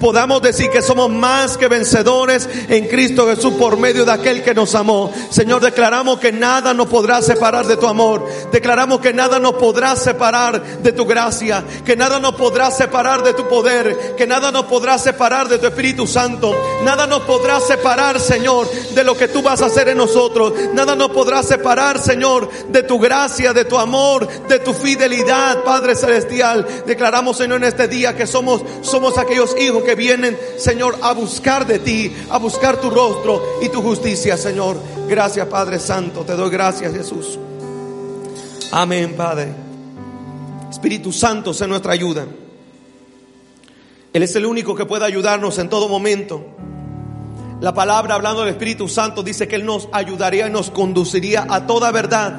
podamos decir que somos más que vencedores en Cristo Jesús por medio de aquel que nos amó. Señor, declaramos que nada nos podrá separar de tu amor. Declaramos que nada nos podrá separar de tu gracia, que nada nos podrá separar de tu poder, que nada nos podrá separar de tu Espíritu Santo. Nada nos podrá separar, Señor, de lo que tú vas a hacer en nosotros. Nada nos podrá separar, Señor, de tu gracia, de tu amor, de tu fidelidad, Padre celestial. Declaramos, Señor, en este día que somos somos aquellos hijos que vienen, Señor, a buscar de ti, a buscar tu rostro y tu justicia, Señor. Gracias, Padre Santo. Te doy gracias, Jesús. Amén, Padre. Espíritu Santo, sé nuestra ayuda. Él es el único que puede ayudarnos en todo momento. La palabra hablando del Espíritu Santo dice que Él nos ayudaría y nos conduciría a toda verdad.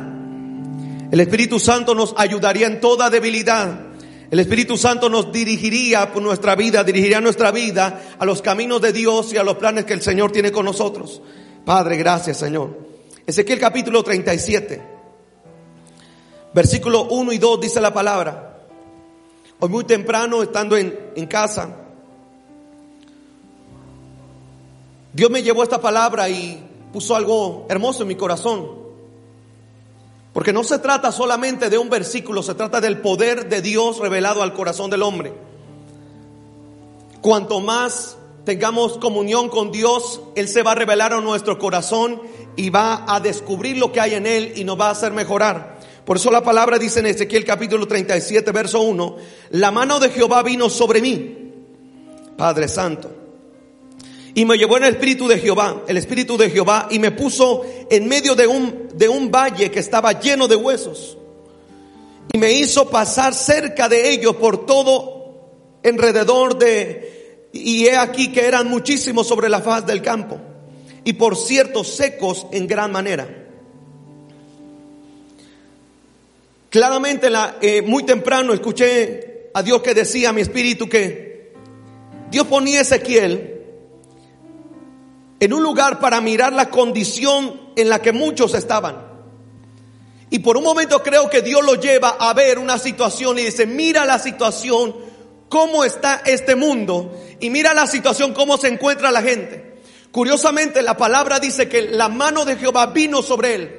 El Espíritu Santo nos ayudaría en toda debilidad. El Espíritu Santo nos dirigiría por nuestra vida, dirigiría nuestra vida a los caminos de Dios y a los planes que el Señor tiene con nosotros. Padre, gracias Señor. Ezequiel capítulo 37, versículo 1 y 2 dice la palabra. Hoy muy temprano, estando en, en casa, Dios me llevó esta palabra y puso algo hermoso en mi corazón. Porque no se trata solamente de un versículo, se trata del poder de Dios revelado al corazón del hombre. Cuanto más tengamos comunión con Dios, Él se va a revelar a nuestro corazón y va a descubrir lo que hay en Él y nos va a hacer mejorar. Por eso la palabra dice en Ezequiel capítulo 37, verso 1, la mano de Jehová vino sobre mí, Padre Santo y me llevó en el espíritu de Jehová, el espíritu de Jehová, y me puso en medio de un, de un valle que estaba lleno de huesos. Y me hizo pasar cerca de ellos por todo alrededor de, y he aquí que eran muchísimos sobre la faz del campo, y por cierto secos en gran manera. Claramente la, eh, muy temprano escuché a Dios que decía a mi espíritu que Dios ponía a Ezequiel en un lugar para mirar la condición en la que muchos estaban. Y por un momento creo que Dios lo lleva a ver una situación y dice, mira la situación, cómo está este mundo y mira la situación, cómo se encuentra la gente. Curiosamente la palabra dice que la mano de Jehová vino sobre él.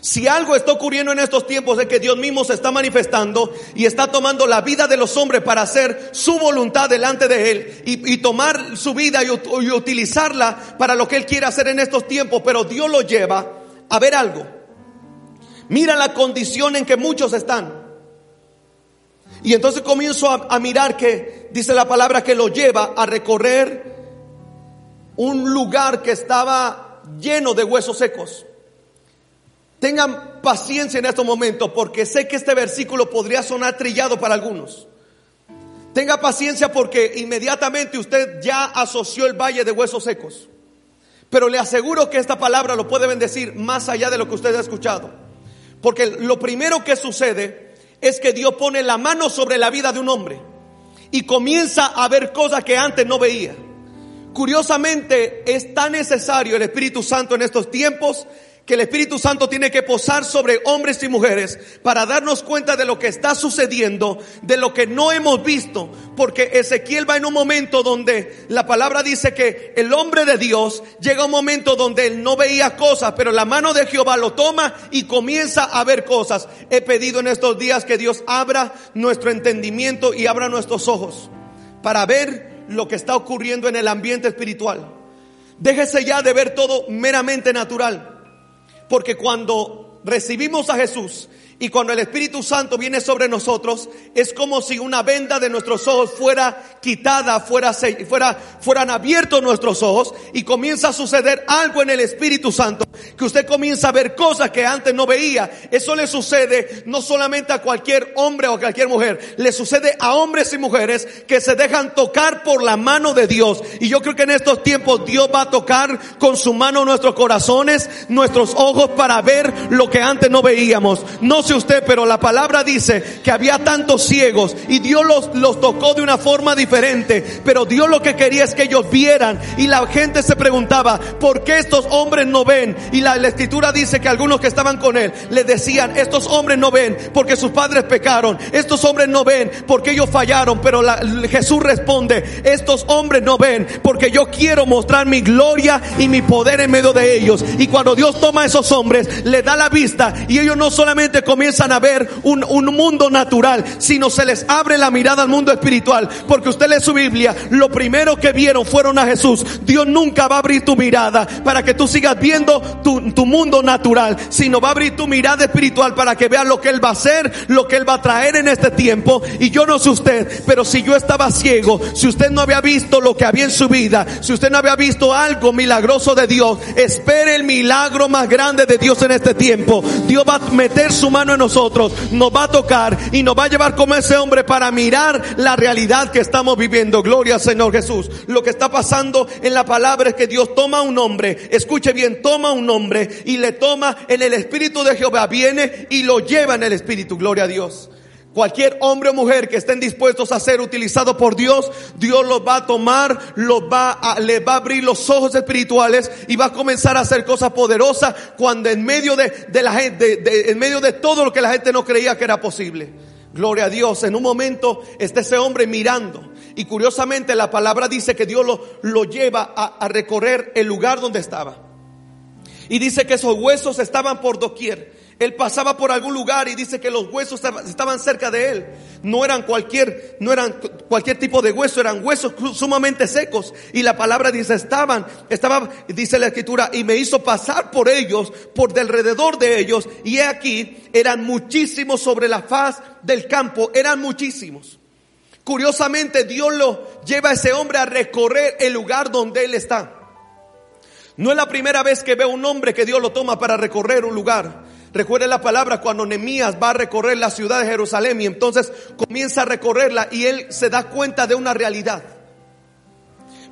Si algo está ocurriendo en estos tiempos es que Dios mismo se está manifestando y está tomando la vida de los hombres para hacer su voluntad delante de Él y, tomar su vida y, utilizarla para lo que Él quiere hacer en estos tiempos, pero Dios lo lleva a ver algo. Mira la condición en que muchos están. Y entonces comienzo a, a mirar que dice la palabra que lo lleva a recorrer un lugar que estaba lleno de huesos secos. Tengan paciencia en estos momentos porque sé que este versículo podría sonar trillado para algunos. Tenga paciencia porque inmediatamente usted ya asoció el valle de huesos secos. Pero le aseguro que esta palabra lo puede bendecir más allá de lo que usted ha escuchado. Porque lo primero que sucede es que Dios pone la mano sobre la vida de un hombre y comienza a ver cosas que antes no veía. Curiosamente es tan necesario el Espíritu Santo en estos tiempos que el Espíritu Santo tiene que posar sobre hombres y mujeres para darnos cuenta de lo que está sucediendo, de lo que no hemos visto, porque Ezequiel va en un momento donde la palabra dice que el hombre de Dios llega a un momento donde él no veía cosas, pero la mano de Jehová lo toma y comienza a ver cosas. He pedido en estos días que Dios abra nuestro entendimiento y abra nuestros ojos para ver lo que está ocurriendo en el ambiente espiritual. Déjese ya de ver todo meramente natural. Porque cuando recibimos a Jesús y cuando el Espíritu Santo viene sobre nosotros, es como si una venda de nuestros ojos fuera quitada, fuera, fuera, fueran abiertos nuestros ojos y comienza a suceder algo en el Espíritu Santo, que usted comienza a ver cosas que antes no veía. Eso le sucede no solamente a cualquier hombre o a cualquier mujer, le sucede a hombres y mujeres que se dejan tocar por la mano de Dios. Y yo creo que en estos tiempos Dios va a tocar con su mano nuestros corazones, nuestros ojos para ver lo que antes no veíamos. No usted, pero la palabra dice que había tantos ciegos y Dios los, los tocó de una forma diferente, pero Dios lo que quería es que ellos vieran y la gente se preguntaba, ¿por qué estos hombres no ven? La, escritura dice que algunos que estaban con él le decían, estos hombres no ven porque sus padres pecaron, estos hombres no ven porque ellos fallaron, pero Jesús responde, estos hombres no ven porque yo quiero mostrar mi gloria y mi poder en medio de ellos. Y cuando Dios toma a esos hombres, le da la vista y ellos no solamente comienzan a ver un, un mundo natural, sino se les abre la mirada al mundo espiritual. Porque usted lee su Biblia, lo primero que vieron fueron a Jesús. Dios nunca va a abrir tu mirada para que tú sigas viendo tu, tu mundo natural, sino va a abrir tu mirada espiritual para que veas lo que Él va a hacer, lo que Él va a traer en este tiempo. Y yo no sé usted, pero si yo estaba ciego, si usted no había visto lo que había en su vida, si usted no había visto algo milagroso de Dios, espere el milagro más grande de Dios en este tiempo. Dios va a meter su mano en nosotros, nos va a tocar y nos va a llevar como ese hombre para mirar la realidad que estamos viviendo. Gloria al Señor Jesús. Lo que está pasando en la palabra es que Dios toma un hombre, escuche bien, toma un hombre y le toma en el Espíritu de Jehová, viene y lo lleva en el Espíritu. Gloria a Dios. Cualquier hombre o mujer que estén dispuestos a ser utilizados por Dios, Dios los va a tomar, los va a, le va a abrir los ojos espirituales y va a comenzar a hacer cosas poderosas cuando en medio de, de la gente, en medio de todo lo que la gente no creía que era posible. Gloria a Dios. En un momento está ese hombre mirando. Y curiosamente la palabra dice que Dios lo, lo lleva a recorrer el lugar donde estaba. Y dice que esos huesos estaban por doquier. Él pasaba por algún lugar y dice que los huesos estaban- cerca de él. No eran cualquier, no eran cualquier tipo de hueso, eran huesos sumamente secos. Y la palabra dice estaban, estaba, dice la escritura, y me hizo pasar por ellos, por de alrededor de ellos. Y he aquí, eran muchísimos sobre la faz del campo, eran muchísimos. Curiosamente, Dios lo lleva a ese hombre a recorrer el lugar donde él está. No es la primera vez que veo un hombre que Dios lo toma para recorrer un lugar. Recuerde la palabra cuando Nehemías va a recorrer la ciudad de Jerusalén y entonces comienza a recorrerla y él se da cuenta de una realidad.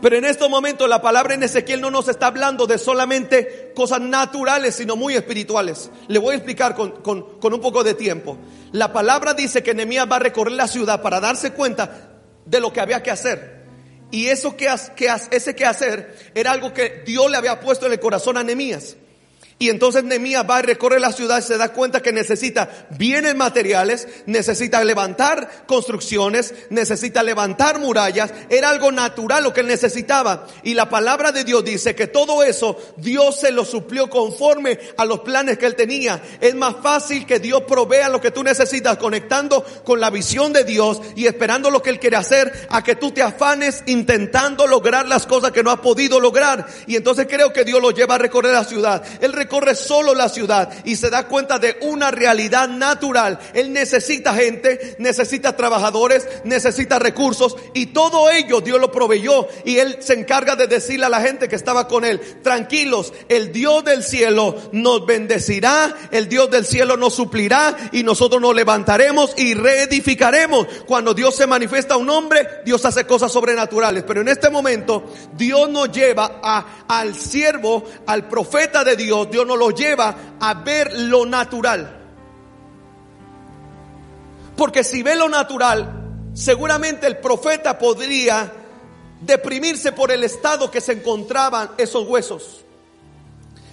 Pero en estos momentos la palabra en Ezequiel no nos está hablando de solamente cosas naturales, sino muy espirituales. Le voy a explicar con, con- con un poco de tiempo. La palabra dice que Nehemías va a recorrer la ciudad para darse cuenta de lo que había que hacer. Y eso que, que ese que hacer era algo que Dios le había puesto en el corazón a Nehemías. Y entonces Nehemías va a recorrer la ciudad y se da cuenta que necesita bienes materiales, necesita levantar construcciones, necesita levantar murallas. Era algo natural lo que él necesitaba. Y la palabra de Dios dice que todo eso Dios se lo suplió conforme a los planes que él tenía. Es más fácil que Dios provea lo que tú necesitas conectando con la visión de Dios y esperando lo que él quiere hacer a que tú te afanes intentando lograr las cosas que no has podido lograr. Y entonces creo que Dios lo lleva a recorrer la ciudad. Recorre solo la ciudad y se da cuenta de una realidad natural. Él necesita gente, necesita trabajadores, necesita recursos y todo ello Dios lo proveyó y él se encarga de decirle a la gente que estaba con él, tranquilos, el Dios del cielo nos bendecirá, el Dios del cielo nos suplirá y nosotros nos levantaremos y reedificaremos. Cuando Dios se manifiesta a un hombre, Dios hace cosas sobrenaturales, pero en este momento Dios nos lleva a, al siervo, al profeta de Dios, Dios nos lo lleva a ver lo natural. Porque si ve lo natural, seguramente el profeta podría deprimirse por el estado que se encontraban esos huesos.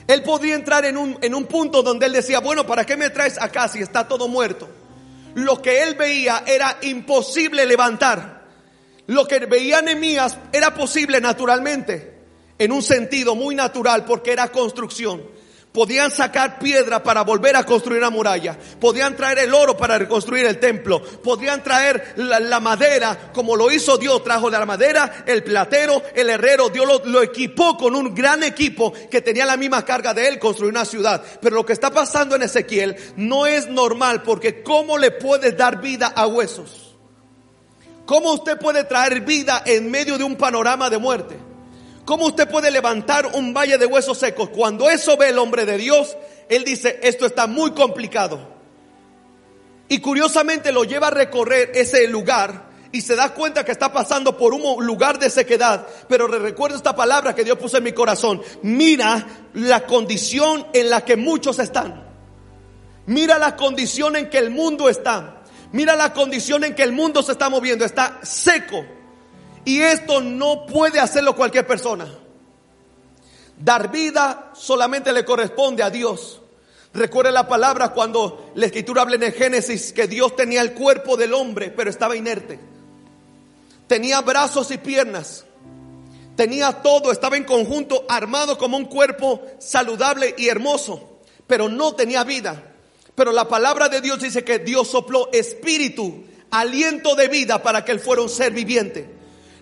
Él podría entrar en un, en un punto donde él decía, bueno, ¿para qué me traes acá si está todo muerto? Lo que él veía era imposible levantar. Lo que veía Nehemías era posible naturalmente, en un sentido muy natural, porque era construcción. Podían sacar piedra para volver a construir una muralla. Podían traer el oro para reconstruir el templo. Podían traer la, madera, como lo hizo Dios. Trajo la madera, el platero, el herrero. Dios lo, lo equipó con un gran equipo que tenía la misma carga de él, construir una ciudad. Pero lo que está pasando en Ezequiel no es normal, porque ¿cómo le puedes dar vida a huesos? ¿Cómo usted puede traer vida en medio de un panorama de muerte? ¿Cómo usted puede levantar un valle de huesos secos? Cuando eso ve el hombre de Dios, él dice, esto está muy complicado. Y curiosamente lo lleva a recorrer ese lugar y se da cuenta que está pasando por un lugar de sequedad. Pero recuerdo esta palabra que Dios puso en mi corazón. Mira la condición en la que muchos están. Mira la condición en que el mundo está. Mira la condición en que el mundo se está moviendo. Está seco. Y esto no puede hacerlo cualquier persona. Dar vida solamente le corresponde a Dios. Recuerde la palabra cuando la escritura habla en el Génesis que Dios tenía el cuerpo del hombre, pero estaba inerte. Tenía brazos y piernas. Tenía todo, estaba en conjunto, armado como un cuerpo saludable y hermoso, pero no tenía vida. Pero la palabra de Dios dice que Dios sopló espíritu, aliento de vida para que él fuera un ser viviente.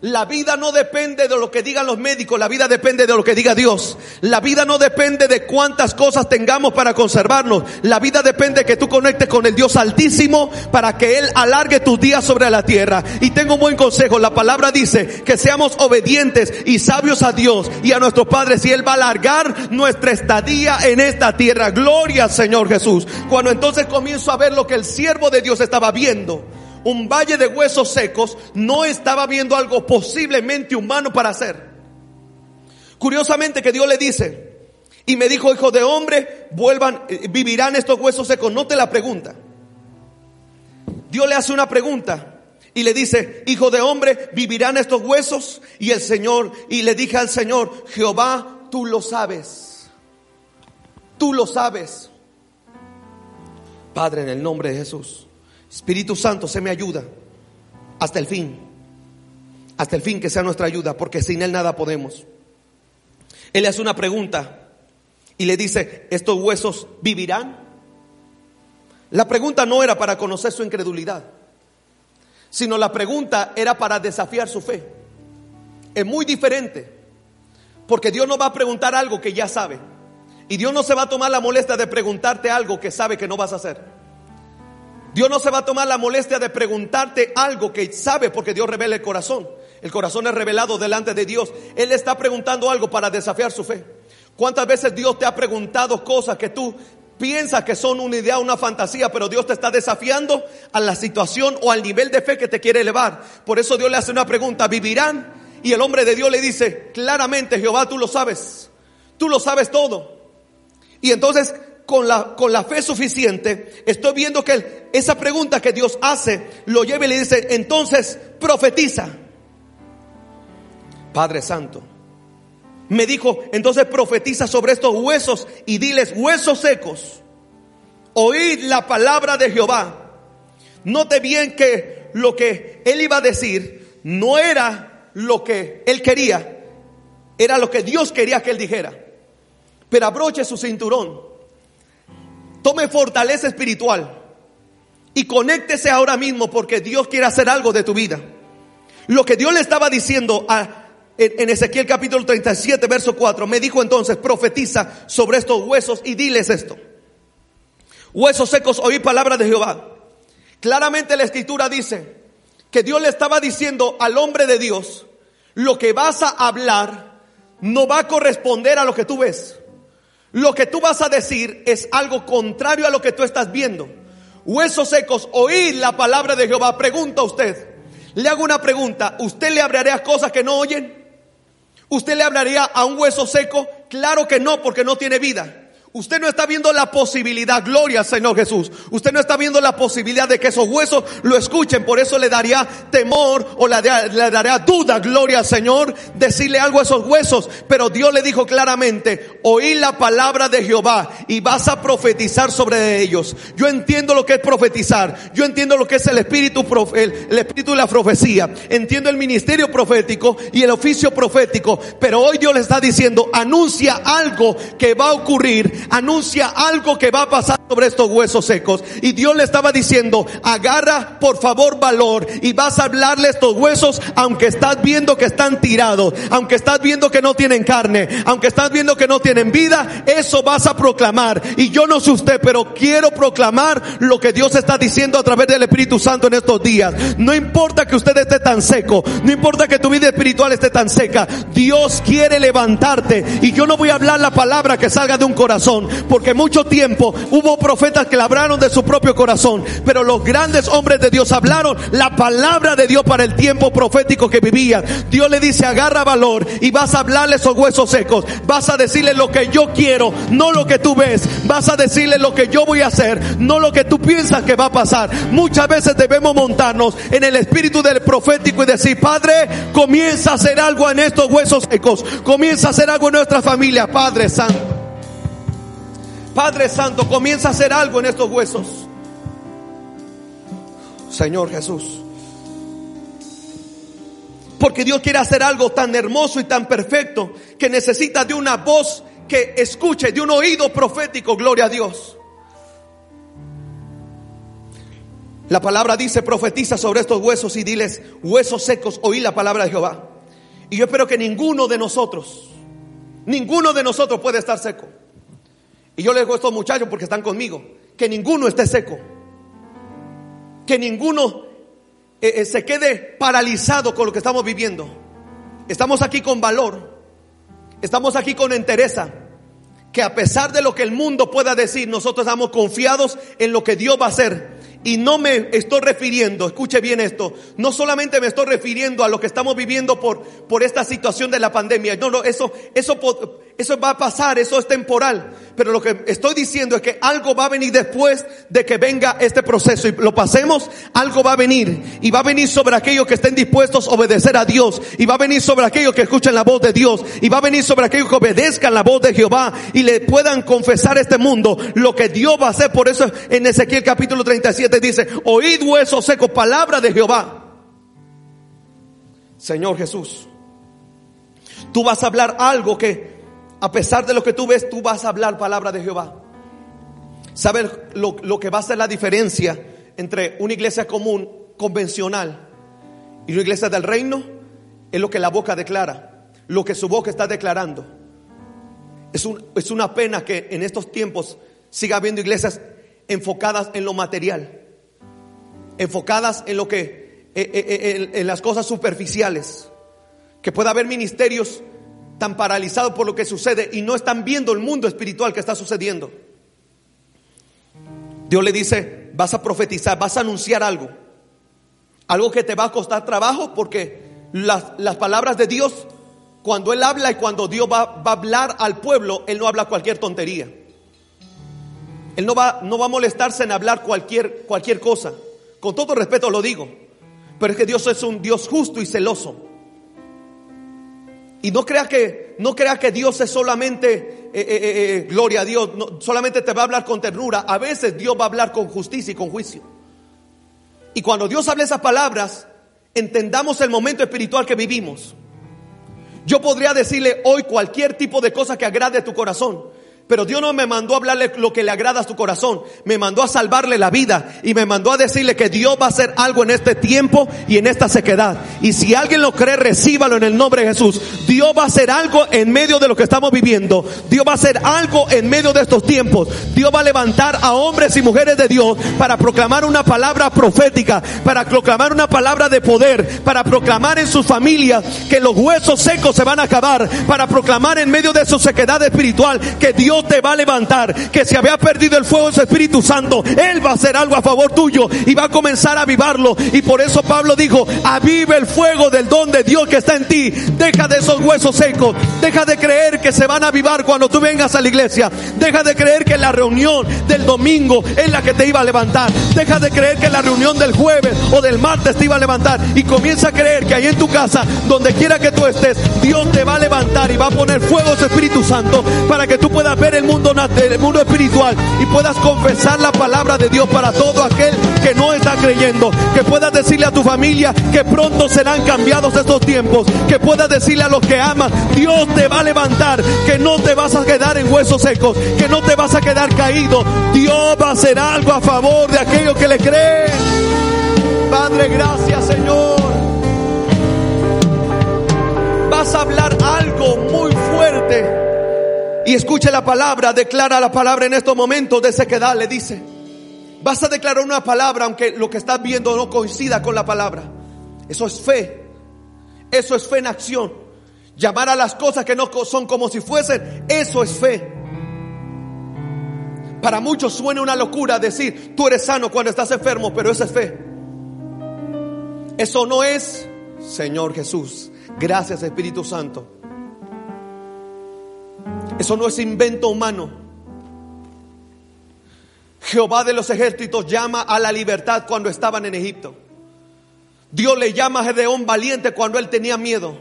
La vida no depende de lo que digan los médicos, la vida depende de lo que diga Dios. La vida no depende de cuántas cosas tengamos para conservarnos. La vida depende de que tú conectes con el Dios altísimo para que Él alargue tus días sobre la tierra. Y tengo un buen consejo, la palabra dice que seamos obedientes y sabios a Dios y a nuestros padres y Él va a alargar nuestra estadía en esta tierra. Gloria al Señor Jesús. Cuando entonces comienzo a ver lo que el siervo de Dios estaba viendo un valle de huesos secos, no estaba viendo algo posiblemente humano para hacer. Curiosamente que Dios le dice, y me dijo, hijo de hombre, vuelvan, eh, vivirán estos huesos secos. No te la pregunta. Dios le hace una pregunta y le dice, hijo de hombre, vivirán estos huesos. Y el Señor, y le dije al Señor, Jehová, tú lo sabes. Tú lo sabes. Padre, en el nombre de Jesús. Espíritu Santo, se me ayuda hasta el fin. Hasta el fin que sea nuestra ayuda, porque sin Él nada podemos. Él le hace una pregunta y le dice, ¿estos huesos vivirán? La pregunta no era para conocer su incredulidad, sino la pregunta era para desafiar su fe. Es muy diferente, porque Dios no va a preguntar algo que ya sabe. Y Dios no se va a tomar la molestia de preguntarte algo que sabe que no vas a hacer. Dios no se va a tomar la molestia de preguntarte algo que sabe porque Dios revela el corazón. El corazón es revelado delante de Dios. Él está preguntando algo para desafiar su fe. ¿Cuántas veces Dios te ha preguntado cosas que tú piensas que son una idea, una fantasía, pero Dios te está desafiando a la situación o al nivel de fe que te quiere elevar? Por eso Dios le hace una pregunta, ¿vivirán? Y el hombre de Dios le dice, claramente Jehová, tú lo sabes, tú lo sabes todo. Y entonces con la, con la fe suficiente, estoy viendo que esa pregunta que Dios hace lo lleva y le dice, entonces profetiza. Padre Santo, me dijo, entonces profetiza sobre estos huesos y diles, huesos secos, oíd la palabra de Jehová. Note bien que lo que él iba a decir no era lo que él quería, era lo que Dios quería que él dijera. Pero abroche su cinturón Tome fortaleza espiritual y conéctese ahora mismo porque Dios quiere hacer algo de tu vida. Lo que Dios le estaba diciendo a, en, Ezequiel capítulo 37, verso 4, me dijo entonces, profetiza sobre estos huesos y diles esto. Huesos secos, oí palabra de Jehová. Claramente la escritura dice que Dios le estaba diciendo al hombre de Dios, lo que vas a hablar no va a corresponder a lo que tú ves. Lo que tú vas a decir es algo contrario a lo que tú estás viendo. Huesos secos, oír la palabra de Jehová. Pregunta usted. Le hago una pregunta. ¿Usted le hablaría cosas que no oyen? ¿Usted le hablaría a un hueso seco? Claro que no, porque no tiene vida. Usted no está viendo la posibilidad, gloria Señor Jesús. Usted no está viendo la posibilidad de que esos huesos lo escuchen. Por eso le daría temor o le, daría duda, gloria Señor, decirle algo a esos huesos. Pero Dios le dijo claramente, oí la palabra de Jehová y vas a profetizar sobre ellos. Yo entiendo lo que es profetizar. Yo entiendo lo que es el espíritu, el, el espíritu de la profecía. Entiendo el ministerio profético y el oficio profético. Pero hoy Dios le está diciendo, anuncia algo que va a ocurrir anuncia algo que va a pasar sobre estos huesos secos. Y Dios le estaba diciendo, agarra por favor valor y vas a hablarle estos huesos aunque estás viendo que están tirados, aunque estás viendo que no tienen carne, aunque estás viendo que no tienen vida, eso vas a proclamar. Y yo no sé usted, pero quiero proclamar lo que Dios está diciendo a través del Espíritu Santo en estos días. No importa que usted esté tan seco, no importa que tu vida espiritual esté tan seca, Dios quiere levantarte. Y yo no voy a hablar la palabra que salga de un corazón porque mucho tiempo hubo profetas que hablaron de su propio corazón, pero los grandes hombres de Dios hablaron la palabra de Dios para el tiempo profético que vivían. Dios le dice, agarra valor y vas a hablarle esos huesos secos, vas a decirle lo que yo quiero, no lo que tú ves, vas a decirle lo que yo voy a hacer, no lo que tú piensas que va a pasar. Muchas veces debemos montarnos en el espíritu del profético y decir, Padre, comienza a hacer algo en estos huesos secos, comienza a hacer algo en nuestra familia, Padre Santo. Padre Santo, comienza a hacer algo en estos huesos. Señor Jesús. Porque Dios quiere hacer algo tan hermoso y tan perfecto que necesita de una voz que escuche, de un oído profético, gloria a Dios. La palabra dice, profetiza sobre estos huesos y diles, huesos secos, oí la palabra de Jehová. Y yo espero que ninguno de nosotros, ninguno de nosotros puede estar seco. Y yo les digo a estos muchachos porque están conmigo, que ninguno esté seco. Que ninguno eh, eh, se quede paralizado con lo que estamos viviendo. Estamos aquí con valor. Estamos aquí con entereza. Que a pesar de lo que el mundo pueda decir, nosotros estamos confiados en lo que Dios va a hacer. Y no me estoy refiriendo, escuche bien esto, no solamente me estoy refiriendo a lo que estamos viviendo por, por esta situación de la pandemia. No, no, eso, eso, eso va a pasar, eso es temporal. Pero lo que estoy diciendo es que algo va a venir después de que venga este proceso y lo pasemos, algo va a venir. Y va a venir sobre aquellos que estén dispuestos a obedecer a Dios. Y va a venir sobre aquellos que escuchen la voz de Dios. Y va a venir sobre aquellos que obedezcan la voz de Jehová y le puedan confesar a este mundo lo que Dios va a hacer. Por eso en Ezequiel capítulo 37 dice, oíd huesos secos, palabra de Jehová. Señor Jesús, tú vas a hablar algo que a pesar de lo que tú ves, tú vas a hablar palabra de Jehová. ¿Sabes lo, lo que va a ser la diferencia entre una iglesia común, convencional, y una iglesia del reino? Es lo que la boca declara, lo que su boca está declarando. Es, un, es una pena que en estos tiempos siga habiendo iglesias enfocadas en lo material enfocadas en lo que, eh, eh, eh, en, las cosas superficiales. Que pueda haber ministerios tan paralizados por lo que sucede y no están viendo el mundo espiritual que está sucediendo. Dios le dice, vas a profetizar, vas a anunciar algo. Algo que te va a costar trabajo porque las, las palabras de Dios, cuando Él habla y cuando Dios va, va, a hablar al pueblo, Él no habla cualquier tontería. Él no va, no va a molestarse en hablar cualquier, cualquier cosa. Con todo respeto lo digo. Pero es que Dios es un Dios justo y celoso. Y no crea que, no crea que Dios es solamente, eh, eh, eh, gloria a Dios, no, solamente te va a hablar con ternura. A veces Dios va a hablar con justicia y con juicio. Y cuando Dios habla esas palabras, entendamos el momento espiritual que vivimos. Yo podría decirle hoy cualquier tipo de cosa que agrade tu corazón. Pero Dios no me mandó a hablarle lo que le agrada a su corazón. Me mandó a salvarle la vida. Y me mandó a decirle que Dios va a hacer algo en este tiempo y en esta sequedad. Y si alguien lo cree, recíbalo en el nombre de Jesús. Dios va a hacer algo en medio de lo que estamos viviendo. Dios va a hacer algo en medio de estos tiempos. Dios va a levantar a hombres y mujeres de Dios para proclamar una palabra profética. Para proclamar una palabra de poder. Para proclamar en sus familias que los huesos secos se van a acabar. Para proclamar en medio de su sequedad espiritual que Dios te va a levantar, que se había perdido el fuego de su Espíritu Santo, Él va a hacer algo a favor tuyo y va a comenzar a avivarlo. Y por eso Pablo dijo, avive el fuego del don de Dios que está en ti. Deja de esos huesos secos, deja de creer que se van a avivar cuando tú vengas a la iglesia. Deja de creer que la reunión del domingo es la que te iba a levantar. Deja de creer que la reunión del jueves o del martes te iba a levantar. Y comienza a creer que ahí en tu casa, donde quiera que tú estés, Dios te va a levantar y va a poner fuego de su Espíritu Santo para que tú puedas ver el mundo, el mundo espiritual y puedas confesar la palabra de Dios para todo aquel que no está creyendo. Que puedas decirle a tu familia que pronto serán cambiados estos tiempos. Que puedas decirle a los que aman, Dios te va a levantar. Que no te vas a quedar en huesos secos. Que no te vas a quedar caído. Dios va a hacer algo a favor de aquellos que le creen. Padre, gracias Señor. Vas a hablar algo muy fuerte y escuche la palabra, declara la palabra en estos momentos de sequedad, le dice. Vas a declarar una palabra aunque lo que estás viendo no coincida con la palabra. Eso es fe. Eso es fe en acción. Llamar a las cosas que no son como si fuesen, eso es fe. Para muchos suena una locura decir, tú eres sano cuando estás enfermo, pero eso es fe. Eso no es, Señor Jesús, gracias Espíritu Santo. Eso no es invento humano. Jehová de los ejércitos llama a la libertad cuando estaban en Egipto. Dios le llama a Gedeón valiente cuando él tenía miedo.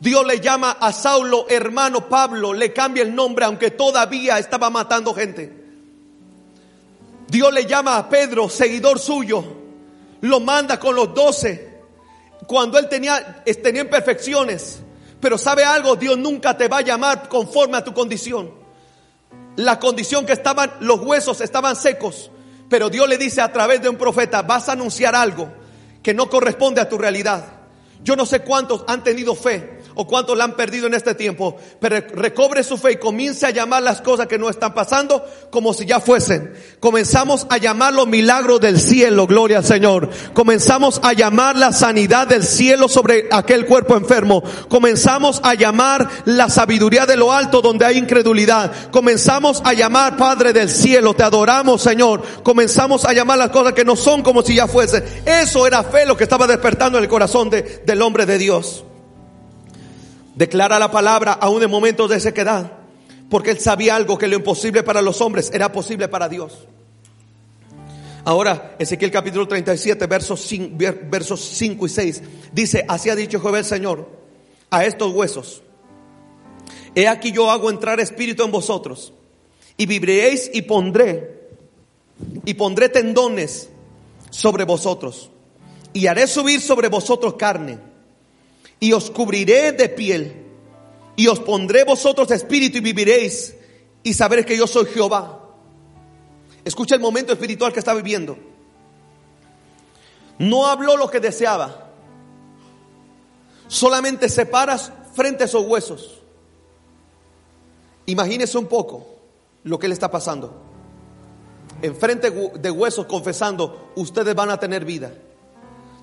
Dios le llama a Saulo hermano Pablo, le cambia el nombre aunque todavía estaba matando gente. Dios le llama a Pedro, seguidor suyo, lo manda con los doce cuando él tenía, tenía imperfecciones. Pero sabe algo, Dios nunca te va a llamar conforme a tu condición. La condición que estaban, los huesos estaban secos. Pero Dios le dice a través de un profeta, vas a anunciar algo que no corresponde a tu realidad. Yo no sé cuántos han tenido fe o cuántos la han perdido en este tiempo, pero recobre su fe y comience a llamar las cosas que no están pasando como si ya fuesen. Comenzamos a llamar los milagros del cielo, gloria al Señor. Comenzamos a llamar la sanidad del cielo sobre aquel cuerpo enfermo. Comenzamos a llamar la sabiduría de lo alto donde hay incredulidad. Comenzamos a llamar Padre del cielo, te adoramos Señor. Comenzamos a llamar las cosas que no son como si ya fuesen. Eso era fe lo que estaba despertando en el corazón de, del hombre de Dios. Declara la palabra aún en momentos de sequedad, porque él sabía algo que lo imposible para los hombres era posible para Dios. Ahora, Ezequiel capítulo 37, versos 5, versos 5 y 6, dice, así ha dicho Jehová el Señor a estos huesos. He aquí yo hago entrar espíritu en vosotros y viviréis y pondré, y pondré tendones sobre vosotros y haré subir sobre vosotros carne y os cubriré de piel y os pondré vosotros espíritu y viviréis y sabréis que yo soy Jehová. Escucha el momento espiritual que está viviendo. No habló lo que deseaba. Solamente se paras frente a esos huesos. Imagínese un poco lo que le está pasando. Enfrente de huesos confesando, ustedes van a tener vida.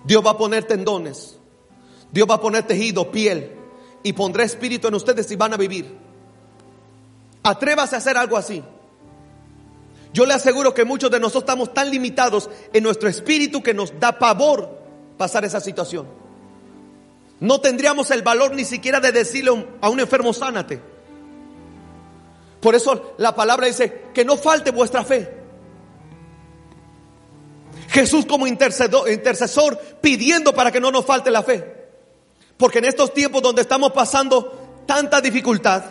Dios va a poner tendones. Dios va a poner tejido, piel, y pondrá espíritu en ustedes y van a vivir. Atrévase a hacer algo así. Yo le aseguro que muchos de nosotros estamos tan limitados en nuestro espíritu que nos da pavor pasar esa situación. No tendríamos el valor ni siquiera de decirle a un enfermo, sánate. Por eso la palabra dice que no falte vuestra fe. Jesús como intercesor pidiendo para que no nos falte la fe. Porque en estos tiempos donde estamos pasando tanta dificultad,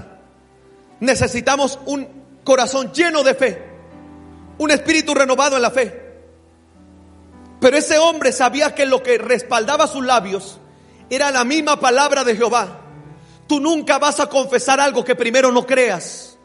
necesitamos un corazón lleno de fe, un espíritu renovado en la fe. Pero ese hombre sabía que lo que respaldaba sus labios era la misma palabra de Jehová. Tú nunca vas a confesar algo que primero no creas.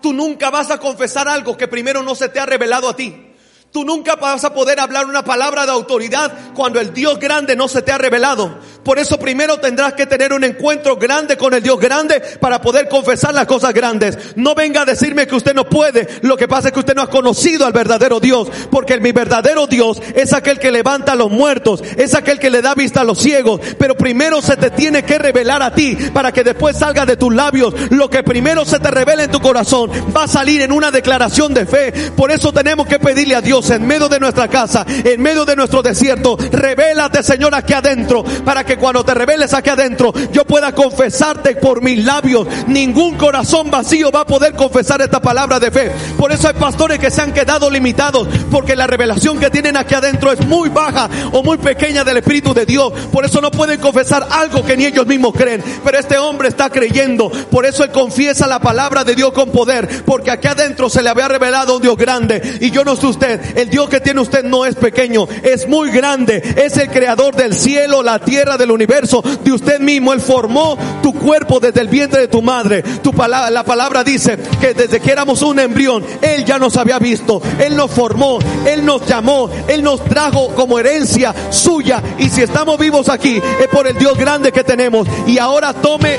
Tú nunca vas a confesar algo que primero no se te ha revelado a ti. Tú nunca vas a poder hablar una palabra de autoridad cuando el Dios grande no se te ha revelado. Por eso primero tendrás que tener un encuentro grande con el Dios grande para poder confesar las cosas grandes. No venga a decirme que usted no puede. Lo que pasa es que usted no ha conocido al verdadero Dios. Porque mi verdadero Dios es aquel que levanta a los muertos. Es aquel que le da vista a los ciegos. Pero primero se te tiene que revelar a ti para que después salga de tus labios. Lo que primero se te revela en tu corazón va a salir en una declaración de fe. Por eso tenemos que pedirle a Dios en medio de nuestra casa, en medio de nuestro desierto. Revélate, Señor, aquí adentro, para que cuando te reveles aquí adentro, yo pueda confesarte por mis labios. Ningún corazón vacío va a poder confesar esta palabra de fe. Por eso hay pastores que se han quedado limitados, porque la revelación que tienen aquí adentro es muy baja o muy pequeña del Espíritu de Dios. Por eso no pueden confesar algo que ni ellos mismos creen. Pero este hombre está creyendo. Por eso él confiesa la palabra de Dios con poder, porque aquí adentro se le había revelado un Dios grande. Y yo no sé usted, el Dios que tiene usted no es pequeño, es muy grande. Es el creador del cielo, la tierra, del universo, de usted mismo. Él formó tu cuerpo desde el vientre de tu madre. Tu palabra, la palabra dice que desde que éramos un embrión, Él ya nos había visto. Él nos formó, Él nos llamó, Él nos trajo como herencia suya. Y si estamos vivos aquí, es por el Dios grande que tenemos. Y ahora tome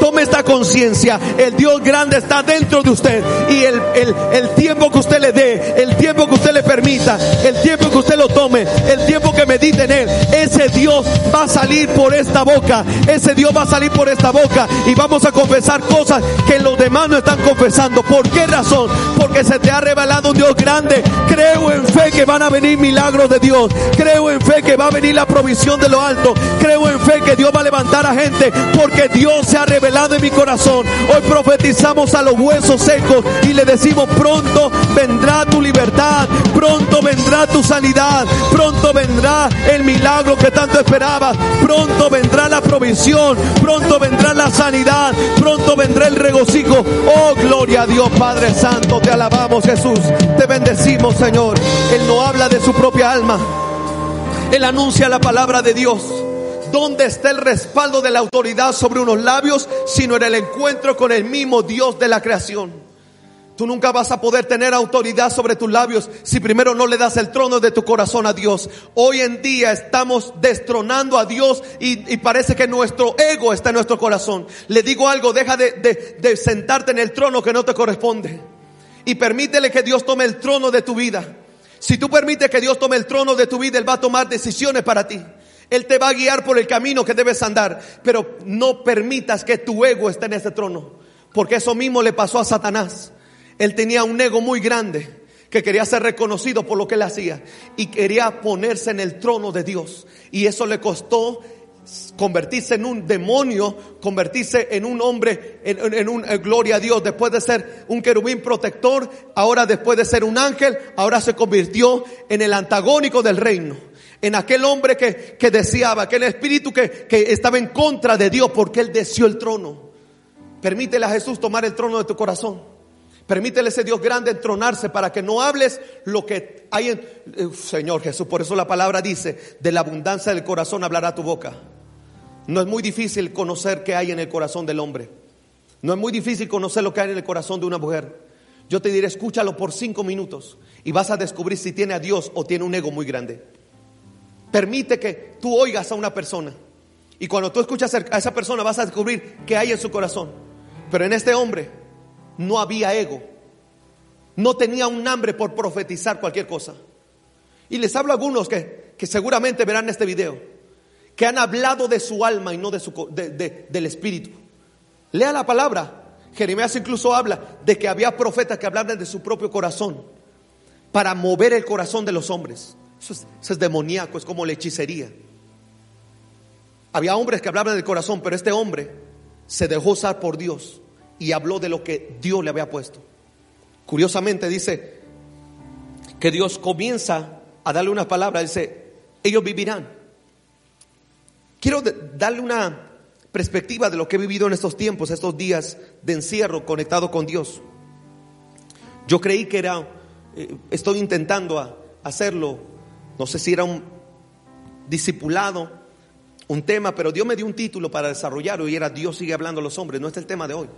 Tome esta conciencia. El Dios grande está dentro de usted. Y el, el, el, tiempo que usted le dé, el tiempo que usted le permita, el tiempo que usted lo tome, el tiempo que medite en Él, ese Dios va a salir por esta boca. Ese Dios va a salir por esta boca y vamos a confesar cosas que los demás no están confesando. ¿Por qué razón? Porque se te ha revelado un Dios grande. Creo en fe que van a venir milagros de Dios. Creo en fe que va a venir la provisión de lo alto. Creo en fe que Dios va a levantar a gente porque Dios se ha revelado en mi corazón. Hoy profetizamos a los huesos secos y le decimos pronto vendrá tu libertad, pronto vendrá tu sanidad, pronto vendrá el milagro que tanto esperabas, pronto vendrá la provisión, pronto vendrá la sanidad, pronto vendrá el regocijo. Oh, gloria a Dios Padre Santo, te alabamos Jesús, te bendecimos Señor. Él no habla de su propia alma, Él anuncia la palabra de Dios. ¿Dónde está el respaldo de la autoridad sobre unos labios, sino en el encuentro con el mismo Dios de la creación? Tú nunca vas a poder tener autoridad sobre tus labios si primero no le das el trono de tu corazón a Dios. Hoy en día estamos destronando a Dios y, parece que nuestro ego está en nuestro corazón. Le digo algo, deja de, de sentarte en el trono que no te corresponde. Y permítele que Dios tome el trono de tu vida. Si tú permites que Dios tome el trono de tu vida, Él va a tomar decisiones para ti. Él te va a guiar por el camino que debes andar. Pero no permitas que tu ego esté en ese trono. Porque eso mismo le pasó a Satanás. Él tenía un ego muy grande que quería ser reconocido por lo que él hacía y quería ponerse en el trono de Dios. Y eso le costó convertirse en un demonio, convertirse en un hombre, en, un eh, gloria a Dios, después de ser un querubín protector, ahora después de ser un ángel, ahora se convirtió en el antagónico del reino, en aquel hombre que, que deseaba, aquel espíritu que, que estaba en contra de Dios porque él deseó el trono. Permítele a Jesús tomar el trono de tu corazón. Permítele ese Dios grande entronarse para que no hables lo que hay en... Eh, Señor Jesús, por eso la palabra dice, de la abundancia del corazón hablará tu boca. No es muy difícil conocer qué hay en el corazón del hombre. No es muy difícil conocer lo que hay en el corazón de una mujer. Yo te diré, escúchalo por cinco minutos y vas a descubrir si tiene a Dios o tiene un ego muy grande. Permite que tú oigas a una persona y cuando tú escuchas a esa persona vas a descubrir qué hay en su corazón. Pero en este hombre no había ego. No tenía un hambre por profetizar cualquier cosa. Y les hablo a algunos que, que seguramente verán este video, que han hablado de su alma y no de su, del espíritu. Lea la palabra. Jeremías incluso habla de que había profetas que hablaban de su propio corazón para mover el corazón de los hombres. Eso es, demoníaco, es como la hechicería. Había hombres que hablaban del corazón, pero este hombre se dejó usar por Dios y habló de lo que Dios le había puesto. Curiosamente dice que Dios comienza a darle una palabra, dice, ellos vivirán. Quiero darle una perspectiva de lo que he vivido en estos tiempos, estos días de encierro conectado con Dios. Yo creí que era, eh, estoy intentando hacerlo, no sé si era un discipulado, un tema, pero Dios me dio un título para desarrollarlo y era Dios sigue hablando a los hombres, no es el tema de hoy.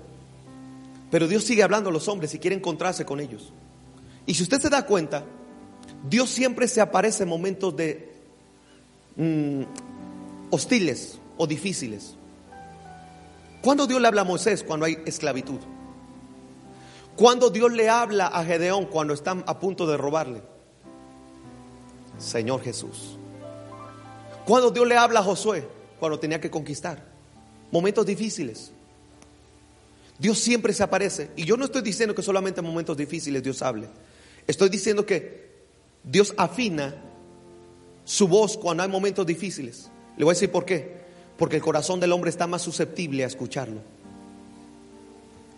Pero Dios sigue hablando a los hombres y quiere encontrarse con ellos. Y si usted se da cuenta, Dios siempre se aparece en momentos de mm, hostiles o difíciles. ¿Cuándo Dios le habla a Moisés? Cuando hay esclavitud. ¿Cuándo Dios le habla a Gedeón cuando están a punto de robarle? Señor Jesús. ¿Cuándo Dios le habla a Josué? Cuando tenía que conquistar. Momentos difíciles. Dios siempre se aparece. Y yo no estoy diciendo que solamente en momentos difíciles Dios hable. Estoy diciendo que Dios afina su voz cuando hay momentos difíciles. Le voy a decir por qué. Porque el corazón del hombre está más susceptible a escucharlo.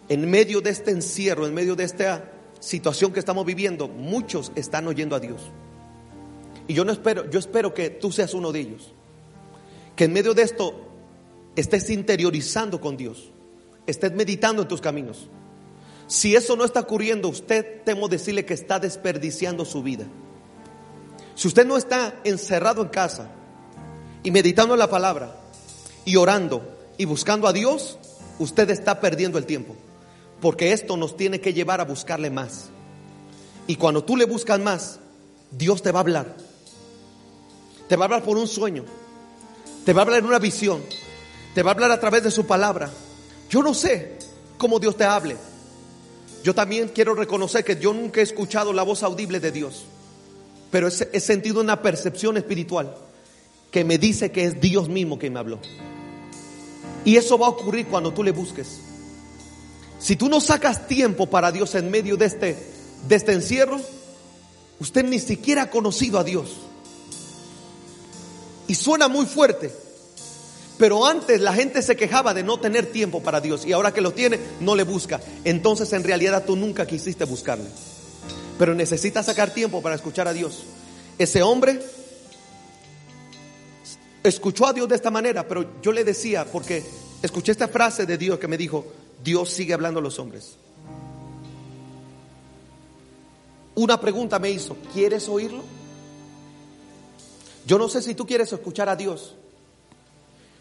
En medio de este encierro, en medio de esta situación que estamos viviendo, muchos están oyendo a Dios. Y yo no espero, yo espero que tú seas uno de ellos. Que en medio de esto estés interiorizando con Dios estés meditando en tus caminos. Si eso no está ocurriendo, usted temo decirle que está desperdiciando su vida. Si usted no está encerrado en casa y meditando en la palabra y orando y buscando a Dios, usted está perdiendo el tiempo. Porque esto nos tiene que llevar a buscarle más. Y cuando tú le buscas más, Dios te va a hablar. Te va a hablar por un sueño. Te va a hablar en una visión. Te va a hablar a través de su palabra. Yo no sé cómo Dios te hable. Yo también quiero reconocer que yo nunca he escuchado la voz audible de Dios, pero he, sentido una percepción espiritual. que me dice que es Dios mismo que me habló. Y eso va a ocurrir cuando tú le busques. Si tú no sacas tiempo para Dios en medio de este, de este encierro, usted ni siquiera ha conocido a Dios. Y suena muy fuerte. Pero antes la gente se quejaba de no tener tiempo para Dios y ahora que lo tiene, no le busca. Entonces en realidad tú nunca quisiste buscarle. Pero necesitas sacar tiempo para escuchar a Dios. Ese hombre escuchó a Dios de esta manera, pero yo le decía, porque escuché esta frase de Dios que me dijo, Dios sigue hablando a los hombres. Una pregunta me hizo, ¿quieres oírlo? Yo no sé si tú quieres escuchar a Dios,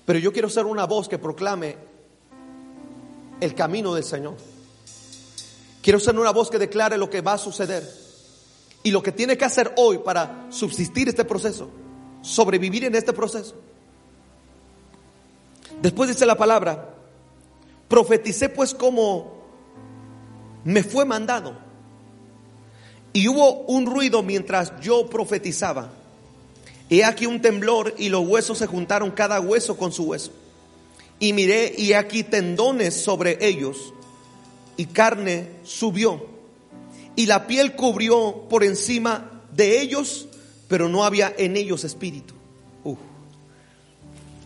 pero yo quiero ser una voz que proclame el camino del Señor. Quiero ser una voz que declare lo que va a suceder y lo que tiene que hacer hoy para subsistir este proceso, sobrevivir en este proceso. Después dice la palabra, profeticé pues como me fue mandado. Y hubo un ruido mientras yo profetizaba. He aquí un temblor y los huesos se juntaron cada hueso con su hueso. Y miré y aquí tendones sobre ellos y carne subió. Y la piel cubrió por encima de ellos, pero no había en ellos espíritu.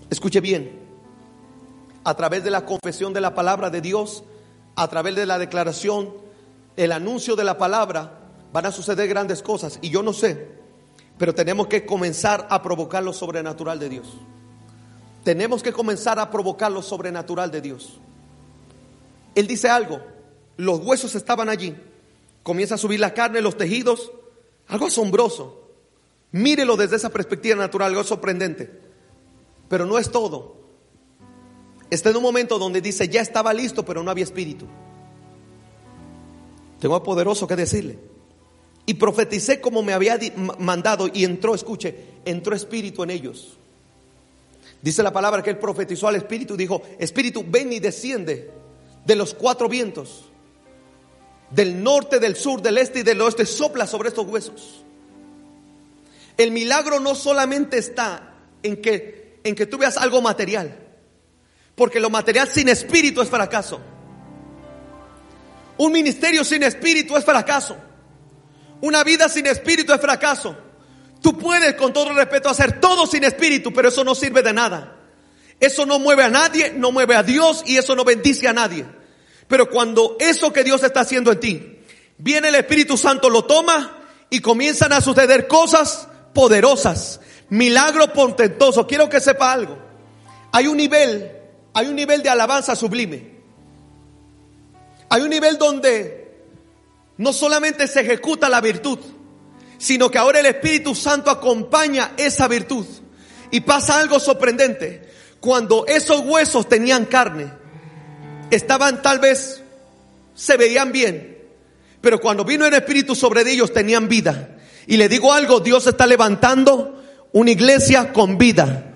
Escuche bien, a través de la confesión de la palabra de Dios, a través de la declaración, el anuncio de la palabra, van a suceder grandes cosas. Y yo no sé, pero tenemos que comenzar a provocar lo sobrenatural de Dios. Tenemos que comenzar a provocar lo sobrenatural de Dios. Él dice algo, los huesos estaban allí, comienza a subir la carne, los tejidos, algo asombroso. Mírelo desde esa perspectiva natural, algo sorprendente. Pero no es todo está en un momento donde dice, ya estaba listo, pero no había espíritu. Tengo a poderoso que decirle. Y profeticé como me había mandado y entró, escuche, entró espíritu en ellos. Dice la palabra que él profetizó al espíritu dijo, espíritu, ven y desciende de los cuatro vientos, del norte, del sur, del este y del oeste, sopla sobre estos huesos. El milagro no solamente está en que, en que tú veas algo material. Porque lo material sin espíritu es fracaso. Un ministerio sin espíritu es fracaso. Una vida sin espíritu es fracaso. Tú puedes con todo respeto hacer todo sin espíritu, pero eso no sirve de nada. Eso no mueve a nadie, no mueve a Dios y eso no bendice a nadie. Pero cuando eso que Dios está haciendo en ti, viene el Espíritu Santo, lo toma y comienzan a suceder cosas poderosas, milagros portentosos. Quiero que sepa algo. Hay un nivel hay un nivel de alabanza sublime. Hay un nivel donde no solamente se ejecuta la virtud, sino que ahora el Espíritu Santo acompaña esa virtud. Y pasa algo sorprendente. Cuando esos huesos tenían carne, estaban tal vez, se veían bien, pero cuando vino el Espíritu sobre ellos tenían vida. Y le digo algo, Dios está levantando una iglesia con vida.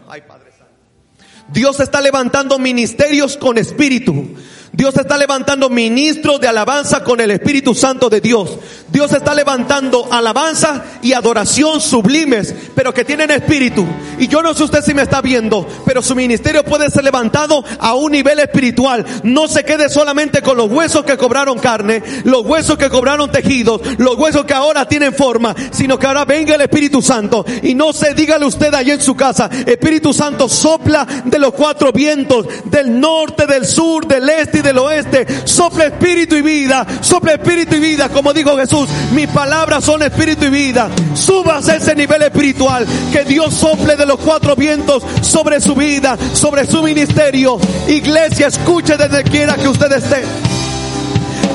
Dios está levantando ministerios con espíritu. Dios está levantando ministros de alabanza con el Espíritu Santo de Dios. Dios está levantando alabanza y adoración sublimes, pero que tienen espíritu. Y yo no sé usted si me está viendo, pero su ministerio puede ser levantado a un nivel espiritual. No se quede solamente con los huesos que cobraron carne, los huesos que cobraron tejidos, los huesos que ahora tienen forma, sino que ahora venga el Espíritu Santo. Y no se dígale usted allá en su casa, Espíritu Santo sopla de los cuatro vientos, del norte, del sur, del este del oeste. Sopla espíritu y vida. Sopla espíritu y vida. Como dijo Jesús, mis palabras son espíritu y vida. Subas a ese nivel espiritual. Que Dios sople de los cuatro vientos sobre su vida, sobre su ministerio. Iglesia, escuche desde quiera que usted esté.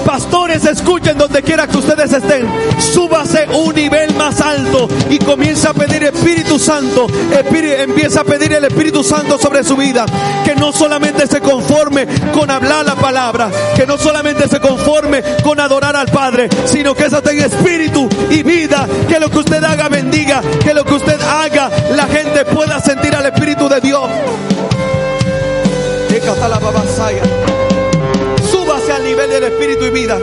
Pastores, escuchen donde quiera que ustedes estén. Súbase un nivel más alto y comienza a pedir Espíritu Santo. empieza a pedir el Espíritu Santo sobre su vida. Que no solamente se con hablar la palabra, que no solamente se conforme con adorar al Padre, sino que eso tenga espíritu y vida. Que lo que usted haga bendiga, que lo que usted haga la gente pueda sentir al Espíritu de Dios. la al nivel del espíritu y vida.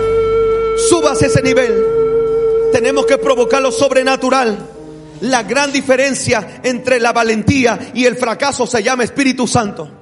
Subas ese nivel. Tenemos que provocar lo sobrenatural. La gran diferencia entre la valentía y el fracaso se llama Espíritu Santo.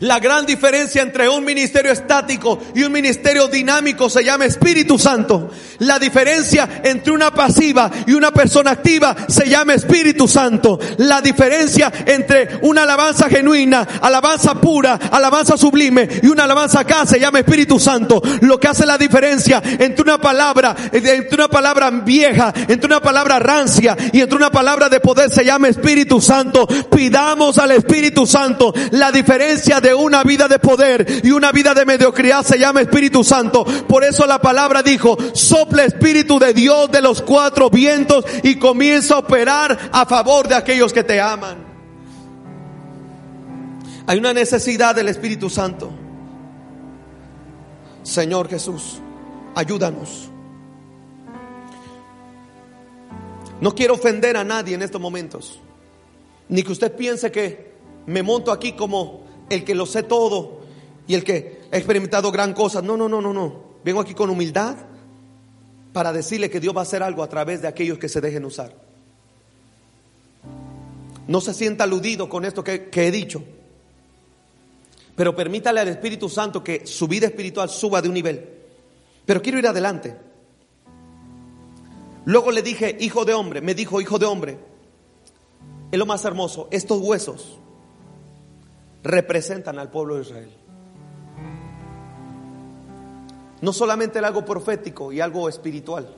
La gran diferencia entre un ministerio estático y un ministerio dinámico se llama Espíritu Santo. La diferencia entre una pasiva y una persona activa se llama Espíritu Santo. La diferencia entre una alabanza genuina, alabanza pura, alabanza sublime y una alabanza acá se llama Espíritu Santo. Lo que hace la diferencia entre una palabra, entre una palabra vieja, entre una palabra rancia y entre una palabra de poder se llama Espíritu Santo. Pidamos al Espíritu Santo la diferencia de una vida de poder y una vida de mediocridad se llama Espíritu Santo. Por eso la palabra dijo, sopla Espíritu de Dios de los cuatro vientos y comienza a operar a favor de aquellos que te aman. Hay una necesidad del Espíritu Santo. Señor Jesús, ayúdanos. No quiero ofender a nadie en estos momentos. Ni que usted piense que me monto aquí como el que lo sé todo y el que ha experimentado gran cosas. No, no, no, no, no. Vengo aquí con humildad para decirle que Dios va a hacer algo a través de aquellos que se dejen usar. No se sienta aludido con esto que, que he dicho. Pero permítale al Espíritu Santo que su vida espiritual suba de un nivel. Pero quiero ir adelante. Luego le dije, hijo de hombre, me dijo, hijo de hombre, es lo más hermoso, estos huesos representan al pueblo de Israel. No solamente algo profético y algo espiritual.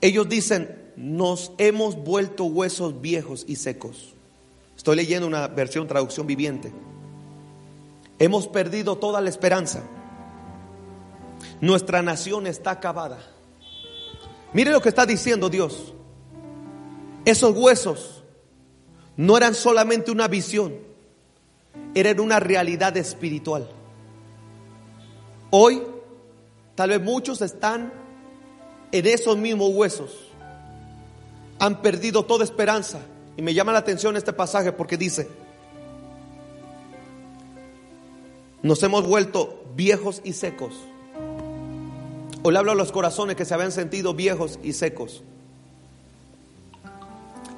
Ellos dicen, nos hemos vuelto huesos viejos y secos. Estoy leyendo una versión traducción viviente. Hemos perdido toda la esperanza. Nuestra nación está acabada. Mire lo que está diciendo Dios. Esos huesos no eran solamente una visión, era una realidad espiritual. Hoy, tal vez muchos están en esos mismos huesos. Han perdido toda esperanza. Y me llama la atención este pasaje porque dice, nos hemos vuelto viejos y secos. Hoy le hablo a los corazones que se habían sentido viejos y secos.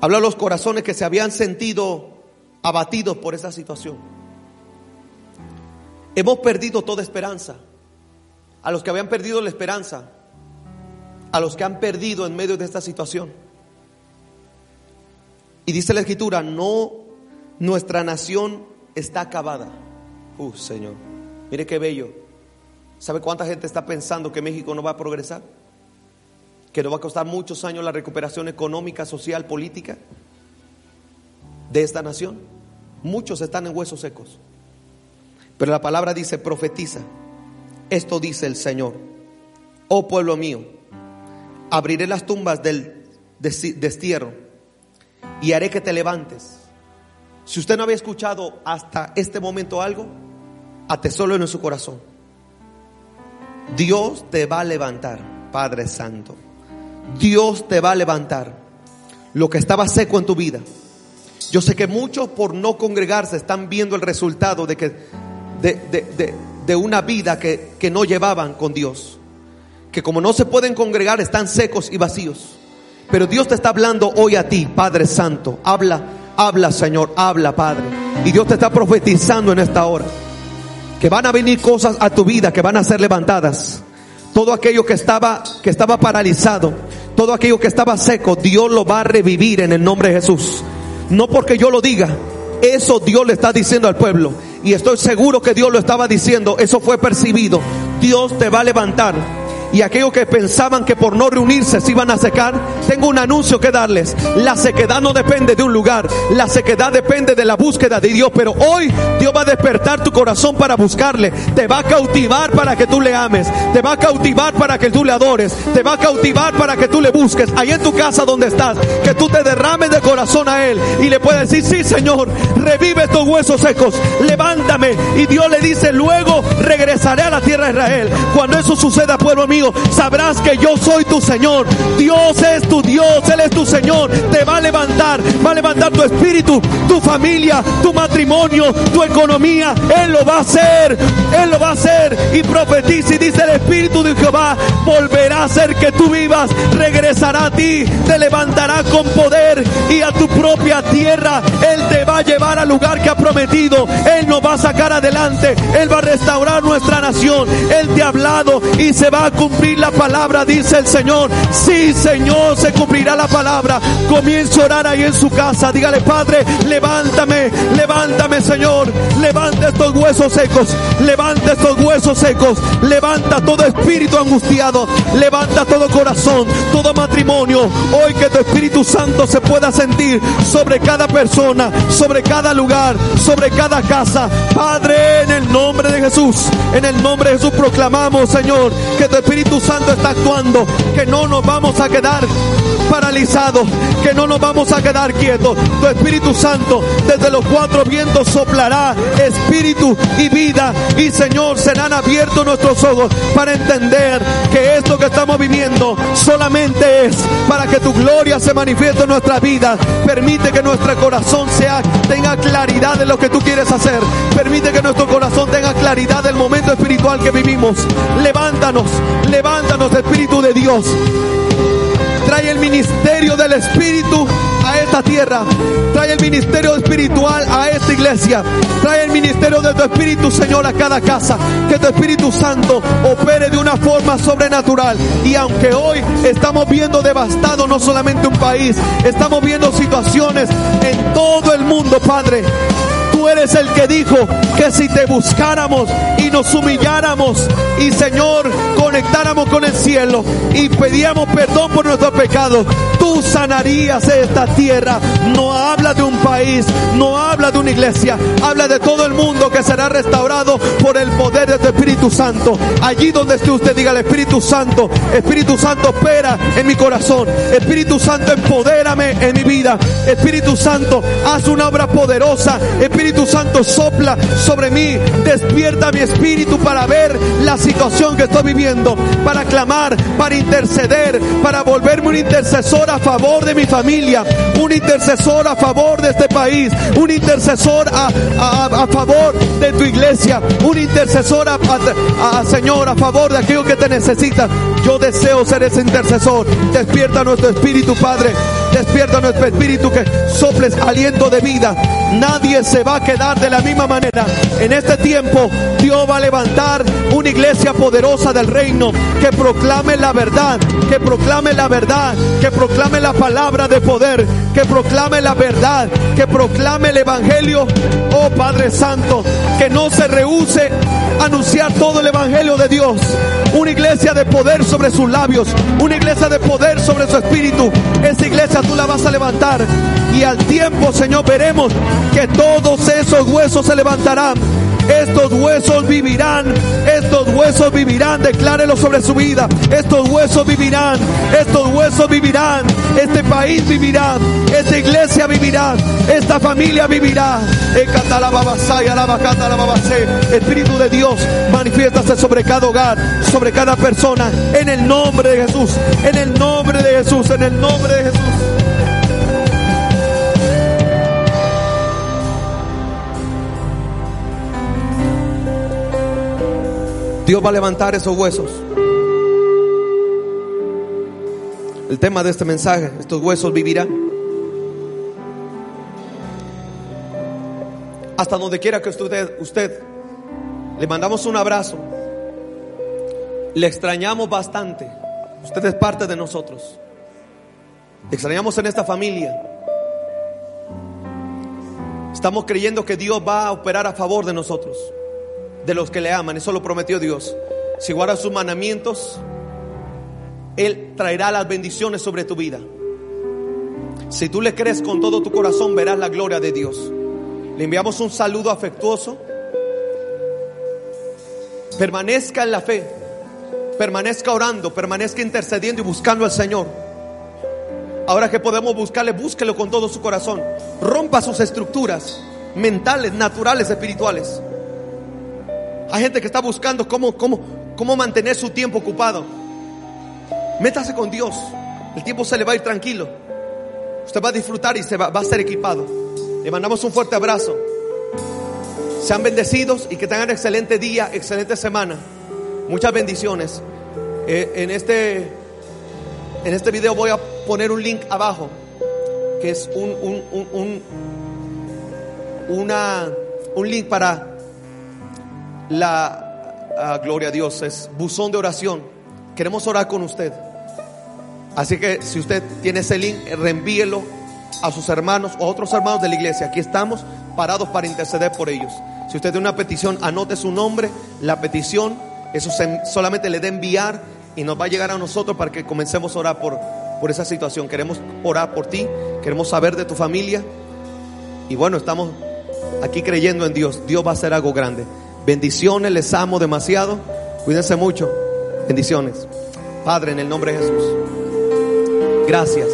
Hablo a los corazones que se habían sentido abatidos por esa situación. Hemos perdido toda esperanza. A los que habían perdido la esperanza, a los que han perdido en medio de esta situación. Y dice la escritura, no, nuestra nación está acabada. Uh, Señor, mire qué bello. ¿Sabe cuánta gente está pensando que México no va a progresar? Que no va a costar muchos años la recuperación económica, social, política de esta nación. Muchos están en huesos secos. Pero la palabra dice, profetiza. Esto dice el Señor. Oh pueblo mío, abriré las tumbas del destierro y haré que te levantes. Si usted no había escuchado hasta este momento algo, atesólo en su corazón. Dios te va a levantar, Padre Santo. Dios te va a levantar lo que estaba seco en tu vida. Yo sé que muchos por no congregarse están viendo el resultado de que de, una vida que, que no llevaban con Dios. Que como no se pueden congregar están secos y vacíos. Pero Dios te está hablando hoy a ti, Padre Santo. Habla, habla Señor, habla Padre. Y Dios te está profetizando en esta hora. Que van a venir cosas a tu vida que van a ser levantadas. Todo aquello que estaba, que estaba paralizado, todo aquello que estaba seco, Dios lo va a revivir en el nombre de Jesús. No porque yo lo diga, eso Dios le está diciendo al pueblo. Y estoy seguro que Dios lo estaba diciendo, eso fue percibido. Dios te va a levantar y aquellos que pensaban que por no reunirse se iban a secar, tengo un anuncio que darles. La sequedad no depende de un lugar, la sequedad depende de la búsqueda de Dios. Pero hoy Dios va a despertar tu corazón para buscarle, te va a cautivar para que tú le ames, te va a cautivar para que tú le adores, te va a cautivar para que tú le busques. Ahí en tu casa donde estás, que tú te derrames de corazón a Él y le puedes decir, sí Señor, revive estos huesos secos, levántame. Y Dios le dice, luego regresaré a la tierra de Israel. Cuando eso suceda, pueblo mío, sabrás que yo soy tu Señor. Dios es tu Dios, Él es tu Señor. Te va a levantar, va a levantar tu espíritu, tu familia, tu matrimonio, tu economía. Él lo va a hacer, Él lo va a hacer. Y profetiza y dice el Espíritu de Jehová, volverá a hacer que tú vivas, regresará a ti, te levantará con poder y a tu propia tierra. Él te va a llevar al lugar que ha prometido. Él nos va a sacar adelante. Él va a restaurar nuestra nación. Él te ha hablado y se va a cumplir la palabra, dice el Señor. Sí, Señor, se cumplirá la palabra. Comienza a orar ahí en su casa. Dígale, Padre, levántame, levántame, Señor. Levanta estos huesos secos. Levanta estos huesos secos. Levanta todo espíritu angustiado. Levanta todo corazón, todo matrimonio. Hoy que tu Espíritu Santo se pueda sentir sobre cada persona, sobre cada lugar, sobre cada casa. Padre, en el nombre de Jesús, en el nombre de Jesús proclamamos, Señor, que tu Espíritu Santo está actuando, que no nos vamos a quedar paralizados, que no nos vamos a quedar quietos. Tu Espíritu Santo desde los cuatro vientos soplará espíritu y vida. Y Señor, serán abiertos nuestros ojos para entender que esto que estamos viviendo solamente es para que tu gloria se manifieste en nuestra vida. Permite que nuestro corazón sea, tenga claridad de lo que tú quieres hacer. Permite que nuestro corazón tenga claridad del momento espiritual que vivimos. Levántanos, levántanos, Espíritu de Dios. Trae el ministerio del Espíritu a esta tierra. Trae el ministerio espiritual a esta iglesia. Trae el ministerio de tu Espíritu, Señor, a cada casa. Que tu Espíritu Santo opere de una forma sobrenatural. Y aunque hoy estamos viendo devastado no solamente un país, estamos viendo situaciones en todo el mundo, Padre. Tú eres el que dijo que si te buscáramos y nos humilláramos y Señor conectáramos con el cielo y pedíamos perdón por nuestros pecados, tú sanarías esta tierra. No habla de un país, no habla de una iglesia, habla de todo el mundo que será restaurado por el poder de tu Espíritu Santo. Allí donde esté usted, diga al Espíritu Santo, Espíritu Santo opera en mi corazón, Espíritu Santo empodérame en mi vida, Espíritu Santo haz una obra poderosa, Espíritu Santo sopla sobre mí, despierta mi espíritu para ver la situación que estoy viviendo, para clamar, para interceder, para volverme un intercesor a favor de mi familia, un intercesor a favor de este país, un intercesor a, favor de tu iglesia, un intercesor a, Señor a favor de aquello que te necesita. Yo deseo ser ese intercesor. Despierta nuestro espíritu, Padre. Despierta nuestro espíritu que soples aliento de vida. Nadie se va a quedar de la misma manera. En este tiempo Dios va a levantar una iglesia poderosa del reino que proclame la verdad, que proclame la verdad, que proclame la palabra de poder, que proclame la verdad, que proclame el evangelio. Oh Padre Santo, que no se rehúse a anunciar todo el evangelio de Dios. Una iglesia de poder sobre sus labios, una iglesia de poder sobre su espíritu. Esa iglesia tú la vas a levantar. Y al tiempo, Señor, veremos que todos esos huesos se levantarán. Estos huesos vivirán, estos huesos vivirán, declárelo sobre su vida. Estos huesos vivirán, estos huesos vivirán, este país vivirá, esta iglesia vivirá, esta familia vivirá. Espíritu de Dios, manifiéstase sobre cada hogar, sobre cada persona, en el nombre de Jesús, en el nombre de Jesús, en el nombre de Jesús. Dios va a levantar esos huesos. El tema de este mensaje, estos huesos vivirán. Hasta donde quiera que usted, usted, le mandamos un abrazo. Le extrañamos bastante. Usted es parte de nosotros. Extrañamos en esta familia. Estamos creyendo que Dios va a operar a favor de nosotros de los que le aman. Eso lo prometió Dios. Si guardas sus mandamientos, Él traerá las bendiciones sobre tu vida. Si tú le crees con todo tu corazón, verás la gloria de Dios. Le enviamos un saludo afectuoso. Permanezca en la fe. Permanezca orando, permanezca intercediendo y buscando al Señor. Ahora que podemos buscarle, búsquelo con todo su corazón. Rompa sus estructuras mentales, naturales, espirituales. Hay gente que está buscando cómo, cómo, cómo mantener su tiempo ocupado. Métase con Dios. El tiempo se le va a ir tranquilo. Usted va a disfrutar y se va, va a ser equipado. Le mandamos un fuerte abrazo. Sean bendecidos y que tengan excelente día, excelente semana. Muchas bendiciones. Eh, en, este, en este video voy a poner un link abajo, que es un, un, un, un, una, un link para la, ah, gloria a Dios, es buzón de oración. Queremos orar con usted. Así que si usted tiene ese link, reenvíelo a sus hermanos o a otros hermanos de la iglesia. Aquí estamos parados para interceder por ellos. Si usted tiene una petición, anote su nombre, la petición, eso solamente le da enviar y nos va a llegar a nosotros para que comencemos a orar por, por esa situación. Queremos orar por ti, queremos saber de tu familia. Y bueno, estamos aquí creyendo en Dios. Dios va a hacer algo grande. Bendiciones, les amo demasiado. Cuídense mucho. Bendiciones. Padre, en el nombre de Jesús. Gracias.